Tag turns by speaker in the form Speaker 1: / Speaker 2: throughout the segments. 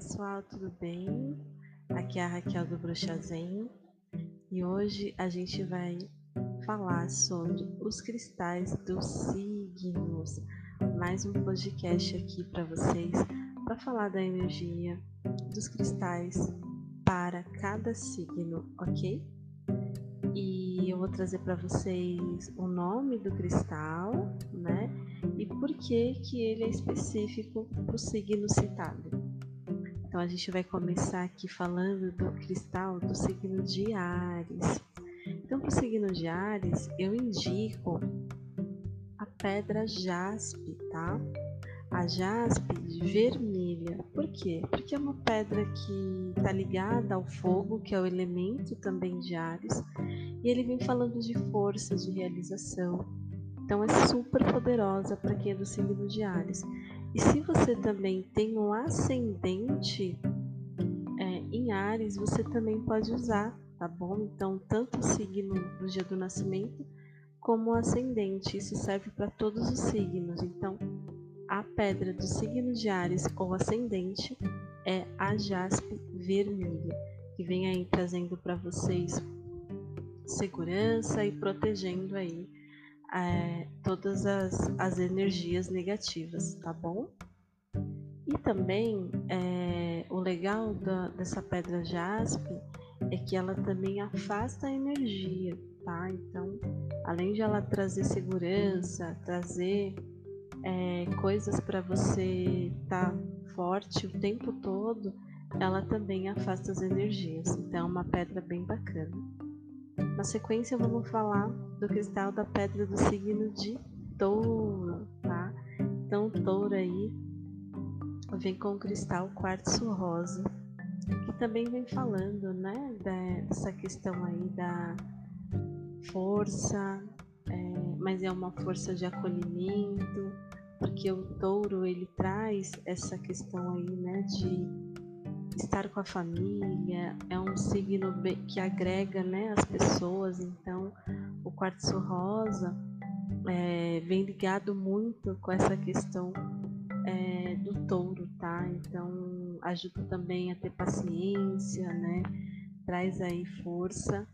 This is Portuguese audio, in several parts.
Speaker 1: pessoal, tudo bem? Aqui é a Raquel do Bruxazen e hoje a gente vai falar sobre os cristais dos signos. Mais um podcast aqui para vocês para falar da energia dos cristais para cada signo, ok? E eu vou trazer para vocês o nome do cristal, né? E por que que ele é específico para o signo citado. Então a gente vai começar aqui falando do cristal do signo de Ares. Então para o signo de Ares eu indico a pedra jaspe, tá? A jaspe vermelha. Por quê? Porque é uma pedra que está ligada ao fogo, que é o elemento também de Ares, e ele vem falando de força, de realização. Então é super poderosa para quem é do signo de Ares. E se você também tem um ascendente é, em Ares, você também pode usar, tá bom? Então, tanto o signo do dia do nascimento como o ascendente. Isso serve para todos os signos. Então, a pedra do signo de Ares ou ascendente é a jaspe vermelha, que vem aí trazendo para vocês segurança e protegendo aí é, todas as, as energias negativas, tá bom? E também é, o legal da, dessa pedra jaspe é que ela também afasta a energia, tá? Então, além de ela trazer segurança, trazer é, coisas para você estar tá forte o tempo todo, ela também afasta as energias. Então, é uma pedra bem bacana. Na sequência, vamos falar do cristal da pedra do signo de touro, tá? Então, touro aí vem com o cristal quartzo rosa, que também vem falando, né, dessa questão aí da força, é, mas é uma força de acolhimento, porque o touro ele traz essa questão aí, né, de estar com a família, é um signo que agrega né, as pessoas, então o quartzo rosa é, vem ligado muito com essa questão é, do touro, tá? Então ajuda também a ter paciência, né? Traz aí força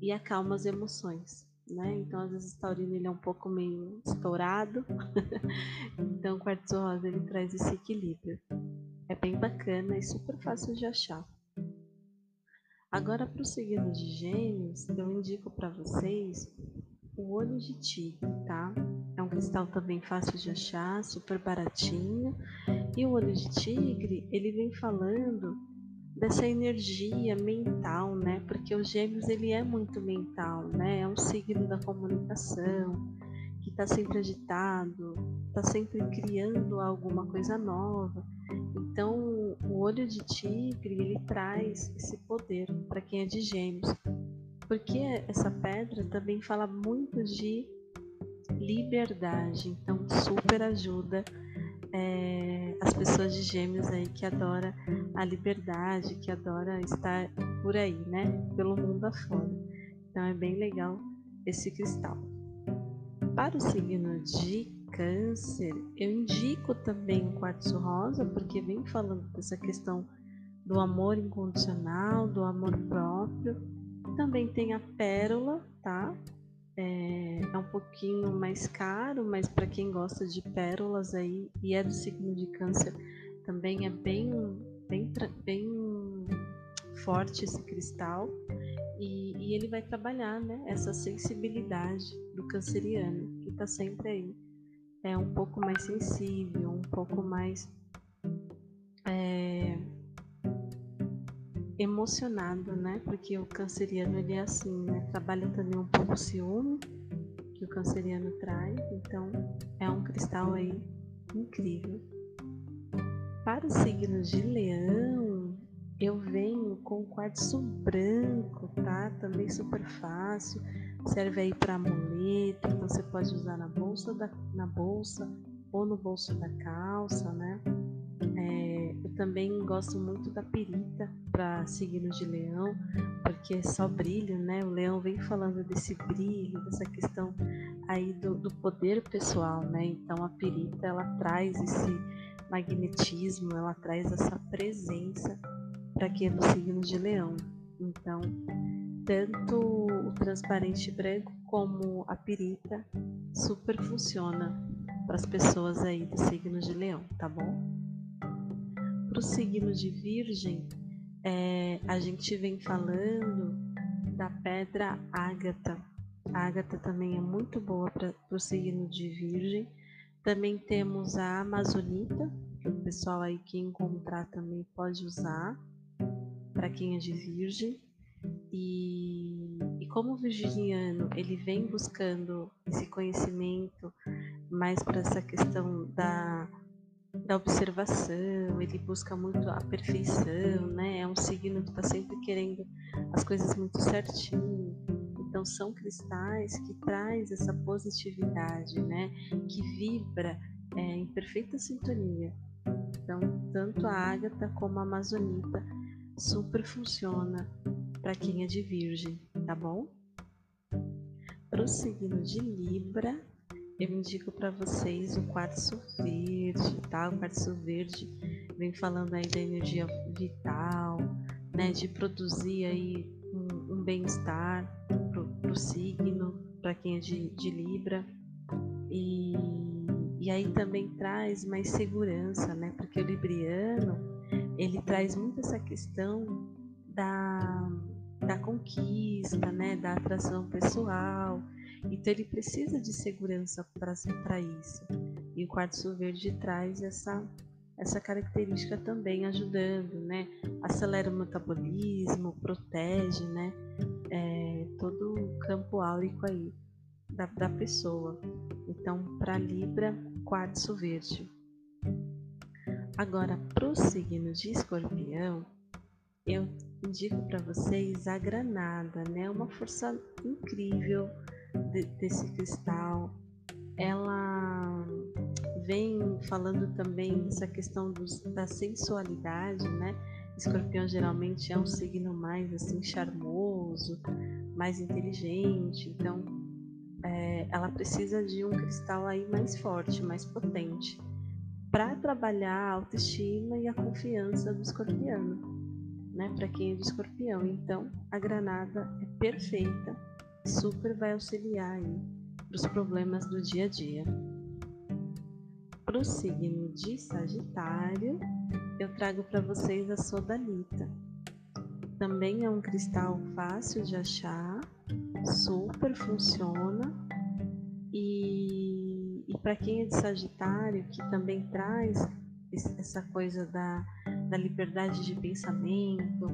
Speaker 1: e acalma as emoções. Né? Então, às vezes, o taurino ele é um pouco meio estourado, então o quartzo rosa ele traz esse equilíbrio. É bem bacana e super fácil de achar. Agora, para o signo de Gêmeos, eu indico para vocês o olho de tigre, tá? É um cristal também fácil de achar, super baratinho. E o olho de tigre, ele vem falando dessa energia mental, né? Porque o Gêmeos ele é muito mental, né? É um signo da comunicação, que está sempre agitado, está sempre criando alguma coisa nova. Então, o olho de tigre ele traz esse poder para quem é de Gêmeos, porque essa pedra também fala muito de liberdade. Então, super ajuda é, as pessoas de Gêmeos aí que adora a liberdade, que adora estar por aí, né, pelo mundo afora. Então, é bem legal esse cristal. Para o signo de câncer, eu indico também o quartzo rosa, porque vem falando dessa questão do amor incondicional, do amor próprio. Também tem a pérola, tá? É, é um pouquinho mais caro, mas para quem gosta de pérolas aí e é do signo de câncer, também é bem, bem, bem forte esse cristal. E, e ele vai trabalhar né, essa sensibilidade do canceriano, que está sempre aí é um pouco mais sensível, um pouco mais é, emocionado, né? Porque o canceriano ele é assim, né? Trabalha também um pouco o ciúme que o canceriano traz, então é um cristal aí incrível. Para o signo de Leão, eu venho com quartzo branco, tá? Também super fácil serve aí para amuleto, então você pode usar na bolsa, da, na bolsa ou no bolso da calça, né? É, eu também gosto muito da perita para signo de leão, porque é só brilho, né? O leão vem falando desse brilho, dessa questão aí do, do poder pessoal, né? Então a perita ela traz esse magnetismo, ela traz essa presença para quem é do signo de Leão. Então, tanto o transparente branco como a pirita super funciona para as pessoas aí do signo de Leão, tá bom? Para o signo de Virgem, é, a gente vem falando da pedra ágata. A ágata também é muito boa para o signo de Virgem. Também temos a amazonita, que o pessoal aí que encontrar também pode usar para quem é de Virgem. E, como o virginiano ele vem buscando esse conhecimento mais para essa questão da, da observação, ele busca muito a perfeição, né? É um signo que está sempre querendo as coisas muito certinho. Então são cristais que traz essa positividade, né? Que vibra é, em perfeita sintonia. Então tanto a ágata como a amazonita super funciona para quem é de virgem, tá bom? Para o signo de Libra, eu indico para vocês o quartzo verde, tá? O quartzo verde vem falando aí da energia vital, né? De produzir aí um, um bem-estar pro, o signo, para quem é de, de Libra. E, e aí também traz mais segurança, né? Porque o libriano, ele traz muito essa questão da, da conquista, né, da atração pessoal. Então ele precisa de segurança para isso. E o quartzo verde traz essa essa característica também ajudando, né? Acelera o metabolismo, protege, né? É, todo o campo áurico aí da, da pessoa. Então, para Libra, quartzo verde. Agora, para o signo de escorpião, eu indico para vocês a granada, né? Uma força incrível de, desse cristal. Ela vem falando também dessa questão dos, da sensualidade, né? Escorpião geralmente é um signo mais assim charmoso, mais inteligente, então é, ela precisa de um cristal aí mais forte, mais potente, para trabalhar a autoestima e a confiança do escorpiano né, para quem é de escorpião. Então, a granada é perfeita, super vai auxiliar aí para os problemas do dia a dia. Para o signo de Sagitário, eu trago para vocês a sodalita. Também é um cristal fácil de achar, super funciona e, e para quem é de Sagitário, que também traz essa coisa da da liberdade de pensamento,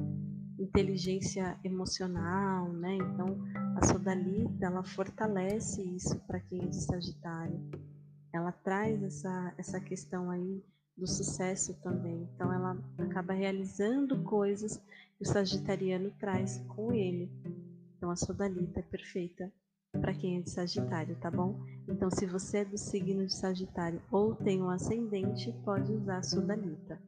Speaker 1: inteligência emocional, né? Então, a sodalita, ela fortalece isso para quem é de Sagitário. Ela traz essa, essa questão aí do sucesso também. Então, ela acaba realizando coisas que o Sagitariano traz com ele. Então, a sodalita é perfeita para quem é de Sagitário, tá bom? Então, se você é do signo de Sagitário ou tem um ascendente, pode usar a sodalita.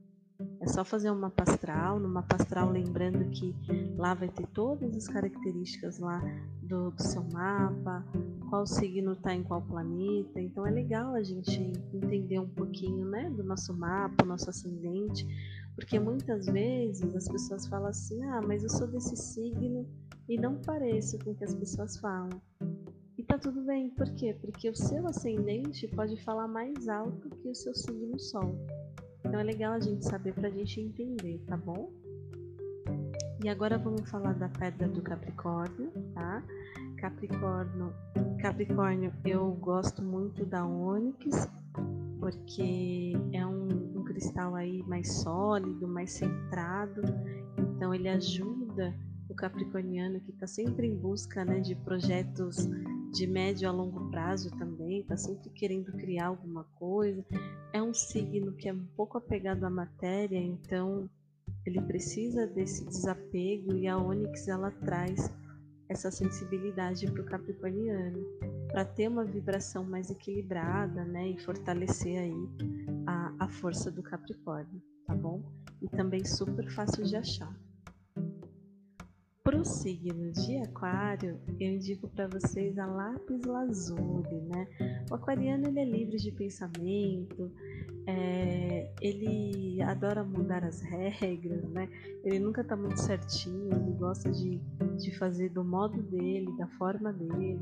Speaker 1: É só fazer uma pastral, numa pastral lembrando que lá vai ter todas as características lá do, do seu mapa, qual signo está em qual planeta. Então é legal a gente entender um pouquinho, né, do nosso mapa, nosso ascendente, porque muitas vezes as pessoas falam assim: "Ah, mas eu sou desse signo e não pareço com o que as pessoas falam". E tá tudo bem, por quê? Porque o seu ascendente pode falar mais alto que o seu signo sol. Então é legal a gente saber para a gente entender, tá bom? E agora vamos falar da pedra do Capricórnio, tá? Capricórnio, Capricórnio, eu gosto muito da ônix, porque é um, um cristal aí mais sólido, mais centrado, então ele ajuda o capricorniano que está sempre em busca né, de projetos de médio a longo prazo também, está sempre querendo criar alguma coisa. É um signo que é um pouco apegado à matéria, então ele precisa desse desapego e a Onyx ela traz essa sensibilidade para o capricorniano, para ter uma vibração mais equilibrada, né, e fortalecer aí a, a força do Capricórnio, tá bom? E também super fácil de achar Para o signo de Aquário, eu indico para vocês a lápis lazuli, né? O aquariano ele é livre de pensamento, é, ele adora mudar as regras, né? Ele nunca está muito certinho, ele gosta de, de fazer do modo dele, da forma dele.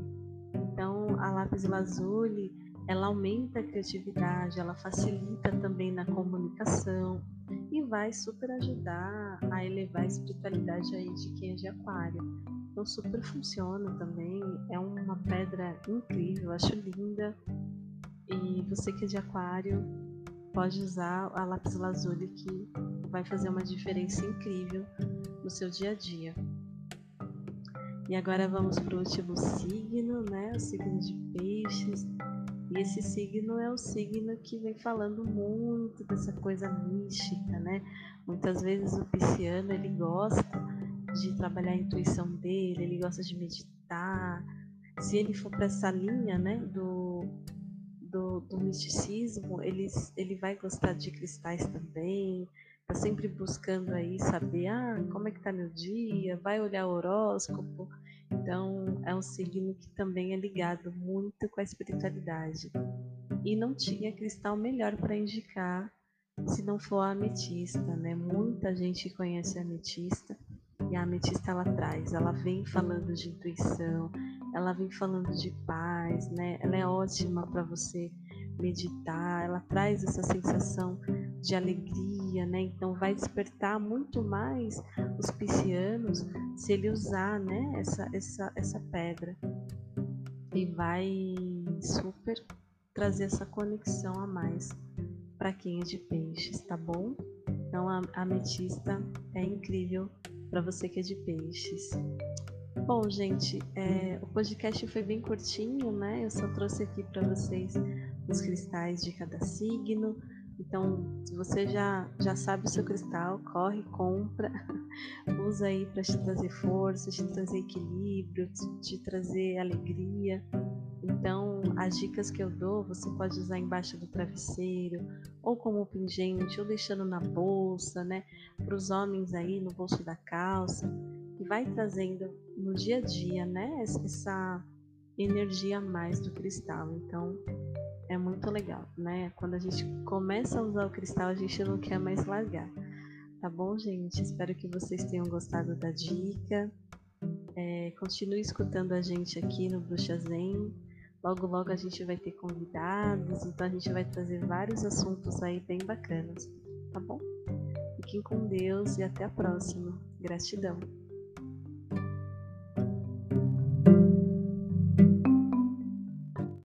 Speaker 1: Então, a lápis lazuli, ela aumenta a criatividade, ela facilita também na comunicação, e vai super ajudar a elevar a espiritualidade aí de quem é de aquário. Então super funciona também, é uma pedra incrível, acho linda. E você que é de aquário pode usar a lápis lazuli que vai fazer uma diferença incrível no seu dia a dia. E agora vamos para o último signo, né? O signo de peixes. E esse signo é o signo que vem falando muito dessa coisa mística, né? Muitas vezes o pisciano ele gosta de trabalhar a intuição dele, ele gosta de meditar. Se ele for para essa linha, né, do, do, do, misticismo, ele, ele vai gostar de cristais também, tá sempre buscando aí saber, ah, como é que tá meu dia, vai olhar o horóscopo. Então, é um signo que também é ligado muito com a espiritualidade. E não tinha cristal melhor para indicar se não for a ametista, né? Muita gente conhece a ametista e a ametista ela traz, ela vem falando de intuição, ela vem falando de paz, né? Ela é ótima para você meditar, ela traz essa sensação de alegria, né? Então vai despertar muito mais os piscianos se ele usar, né, essa essa essa pedra. E vai super trazer essa conexão a mais para quem é de peixes, tá bom? Então a ametista é incrível para você que é de peixes. Bom, gente, é, o podcast foi bem curtinho, né? Eu só trouxe aqui para vocês os cristais de cada signo. Então, se você já, já sabe o seu cristal, corre, compra, usa aí para te trazer força, te trazer equilíbrio, te, te trazer alegria. Então, as dicas que eu dou, você pode usar embaixo do travesseiro, ou como pingente, ou deixando na bolsa, né? Para os homens aí no bolso da calça, e vai trazendo no dia a dia, né? Essa energia a mais do cristal. Então, é muito legal, né? Quando a gente começa a usar o cristal, a gente não quer mais largar. Tá bom, gente? Espero que vocês tenham gostado da dica. É, continue escutando a gente aqui no Bruxa Zen. Logo, logo a gente vai ter convidados, então a gente vai trazer vários assuntos aí bem bacanas, tá bom? Fiquem com Deus e até a próxima. Gratidão.